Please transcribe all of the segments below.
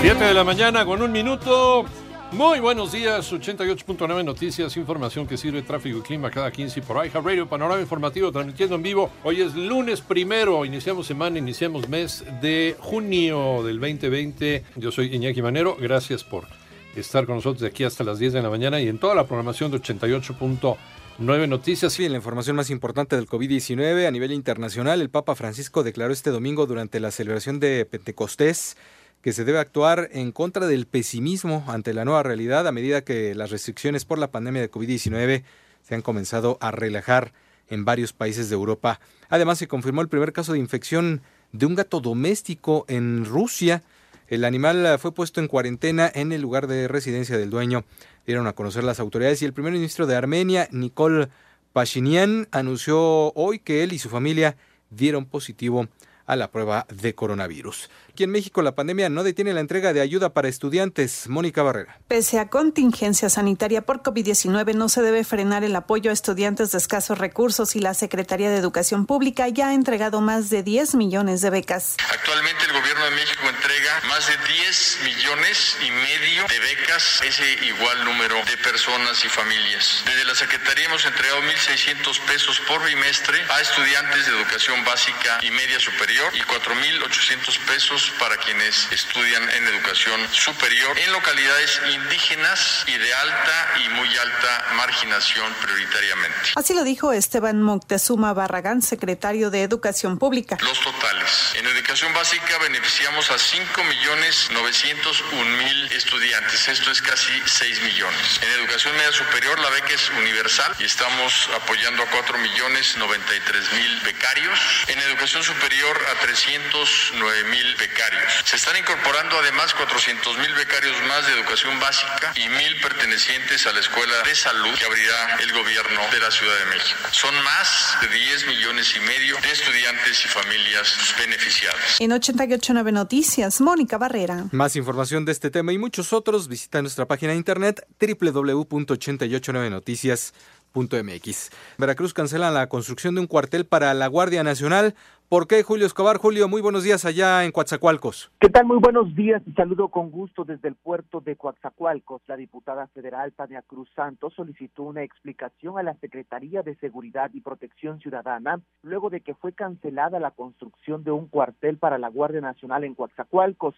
7 de la mañana con un minuto. Muy buenos días, 88.9 Noticias, información que sirve tráfico y clima cada 15 por iHeart Radio, panorama informativo transmitiendo en vivo. Hoy es lunes primero, iniciamos semana, iniciamos mes de junio del 2020. Yo soy Iñaki Manero, gracias por estar con nosotros de aquí hasta las 10 de la mañana y en toda la programación de 88.9 Noticias. Sí, la información más importante del COVID-19 a nivel internacional, el Papa Francisco declaró este domingo durante la celebración de Pentecostés que se debe actuar en contra del pesimismo ante la nueva realidad a medida que las restricciones por la pandemia de COVID-19 se han comenzado a relajar en varios países de Europa. Además, se confirmó el primer caso de infección de un gato doméstico en Rusia. El animal fue puesto en cuarentena en el lugar de residencia del dueño. Dieron a conocer las autoridades y el primer ministro de Armenia, Nikol Pashinyan, anunció hoy que él y su familia dieron positivo a la prueba de coronavirus. Aquí en México la pandemia no detiene la entrega de ayuda para estudiantes. Mónica Barrera. Pese a contingencia sanitaria por COVID-19, no se debe frenar el apoyo a estudiantes de escasos recursos y la Secretaría de Educación Pública ya ha entregado más de 10 millones de becas. Actualmente el Gobierno de México entrega más de 10 millones y medio de becas, ese igual número de personas y familias. Desde la Secretaría hemos entregado 1.600 pesos por bimestre a estudiantes de educación básica y media superior y 4.800 pesos para quienes estudian en educación superior en localidades indígenas y de alta y muy alta marginación prioritariamente. Así lo dijo Esteban Moctezuma Barragán, secretario de Educación Pública. Los totales. En educación básica beneficiamos a 5.901.000 estudiantes. Esto es casi 6 millones. En educación media superior la beca es universal y estamos apoyando a 4.093.000 becarios. En educación superior a 309.000 becarios. Se están incorporando además 400.000 becarios más de educación básica y 1.000 pertenecientes a la Escuela de Salud que abrirá el gobierno de la Ciudad de México. Son más de 10 millones y medio de estudiantes y familias beneficiadas. En 889 Noticias, Mónica Barrera. Más información de este tema y muchos otros, visita nuestra página de internet www.889noticias.mx. Veracruz cancela la construcción de un cuartel para la Guardia Nacional ¿Por qué, Julio Escobar? Julio, muy buenos días allá en Coatzacoalcos. ¿Qué tal? Muy buenos días y saludo con gusto desde el puerto de Coatzacoalcos. La diputada federal Tania Cruz Santos solicitó una explicación a la Secretaría de Seguridad y Protección Ciudadana luego de que fue cancelada la construcción de un cuartel para la Guardia Nacional en Coatzacoalcos.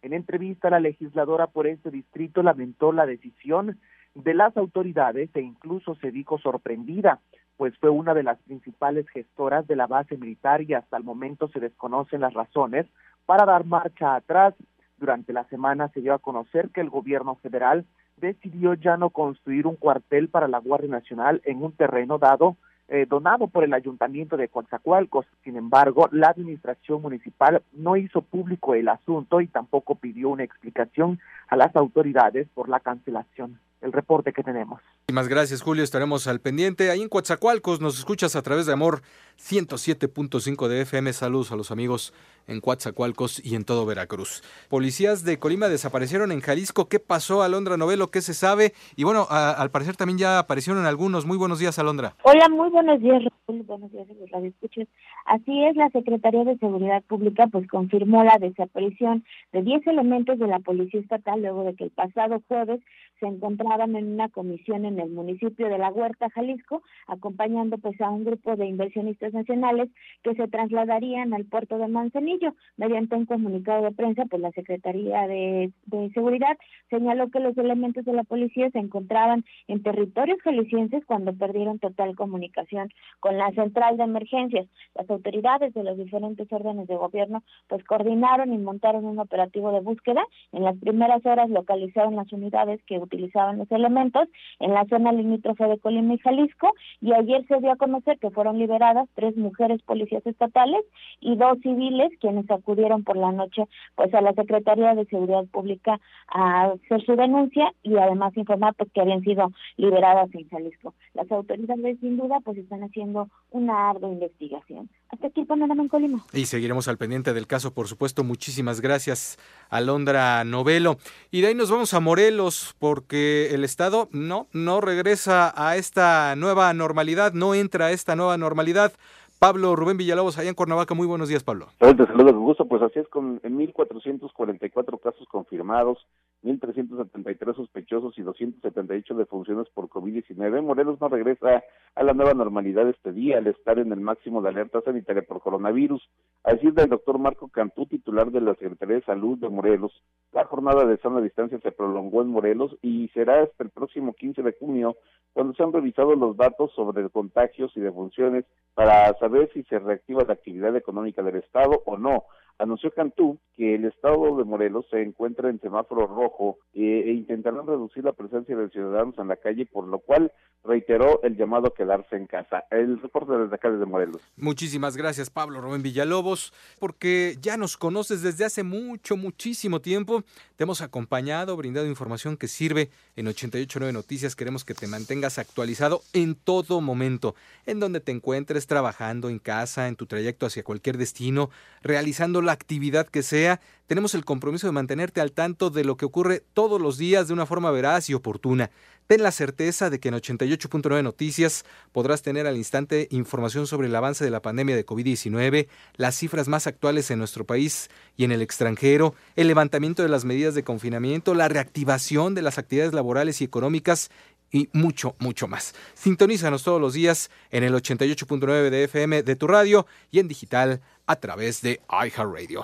En entrevista, la legisladora por este distrito lamentó la decisión de las autoridades e incluso se dijo sorprendida pues fue una de las principales gestoras de la base militar y hasta el momento se desconocen las razones para dar marcha atrás. Durante la semana se dio a conocer que el gobierno federal decidió ya no construir un cuartel para la Guardia Nacional en un terreno dado eh, donado por el ayuntamiento de Coatzacoalcos. Sin embargo, la administración municipal no hizo público el asunto y tampoco pidió una explicación a las autoridades por la cancelación el reporte que tenemos. Muchísimas gracias, Julio. Estaremos al pendiente. Ahí en Coatzacoalcos nos escuchas a través de Amor 107.5 de FM. Saludos a los amigos en Coatzacoalcos y en todo Veracruz. Policías de Colima desaparecieron en Jalisco. ¿Qué pasó, Alondra Novelo? ¿Qué se sabe? Y bueno, al parecer también ya aparecieron algunos. Muy buenos días, Alondra. Hola, muy buenos días, Raúl. Buenos días a los escuchas. Así es, la Secretaría de Seguridad Pública pues confirmó la desaparición de 10 elementos de la Policía Estatal luego de que el pasado jueves se encontraban en una comisión en el municipio de La Huerta, Jalisco, acompañando pues a un grupo de inversionistas nacionales que se trasladarían al puerto de Manzanillo. Mediante un comunicado de prensa, pues la Secretaría de, de Seguridad señaló que los elementos de la policía se encontraban en territorios jaliscienses cuando perdieron total comunicación con la central de emergencias. Las autoridades de los diferentes órdenes de gobierno pues coordinaron y montaron un operativo de búsqueda. En las primeras horas localizaron las unidades que utilizaban los elementos en la zona limítrofe de Colima y Jalisco y ayer se dio a conocer que fueron liberadas tres mujeres policías estatales y dos civiles quienes acudieron por la noche pues a la Secretaría de Seguridad Pública a hacer su denuncia y además informar pues que habían sido liberadas en Jalisco. Las autoridades sin duda pues están haciendo una ardua investigación. Hasta aquí el panorama en Colima. Y seguiremos al pendiente del caso, por supuesto. Muchísimas gracias, Alondra Novelo. Y de ahí nos vamos a Morelos, porque el Estado no, no regresa a esta nueva normalidad, no entra a esta nueva normalidad. Pablo Rubén Villalobos, allá en Cuernavaca. Muy buenos días, Pablo. Te saludo con gusto. Pues así es, con 1.444 casos confirmados, 1.373 sospechosos y 278 defunciones por COVID-19. Morelos no regresa a la nueva normalidad este día al estar en el máximo de alerta sanitaria por coronavirus. Así es del doctor Marco Cantú, titular de la Secretaría de Salud de Morelos. La jornada de sana distancia se prolongó en Morelos y será hasta el próximo 15 de junio cuando se han revisado los datos sobre contagios y defunciones para saber si se reactiva la actividad económica del Estado o no. Anunció Cantú que el Estado de Morelos se encuentra en semáforo rojo eh, e intentarán reducir la presencia de ciudadanos en la calle, por lo cual reiteró el llamado a quedarse en casa. El reporte desde acá desde Morelos. Muchísimas gracias, Pablo Rubén Villalobos, porque ya nos conoces desde hace mucho, muchísimo tiempo. Te hemos acompañado, brindado información que sirve en 889 Noticias. Queremos que te mantengas actualizado en todo momento, en donde te encuentres trabajando en casa, en tu trayecto hacia cualquier destino, realizando la actividad que sea. Tenemos el compromiso de mantenerte al tanto de lo que ocurre todos los días de una forma veraz y oportuna. Ten la certeza de que en 88.9 Noticias podrás tener al instante información sobre el avance de la pandemia de COVID-19, las cifras más actuales en nuestro país y en el extranjero, el levantamiento de las medidas de confinamiento, la reactivación de las actividades laborales y económicas y mucho, mucho más. Sintonízanos todos los días en el 88.9 de FM de tu radio y en digital a través de iHeartRadio.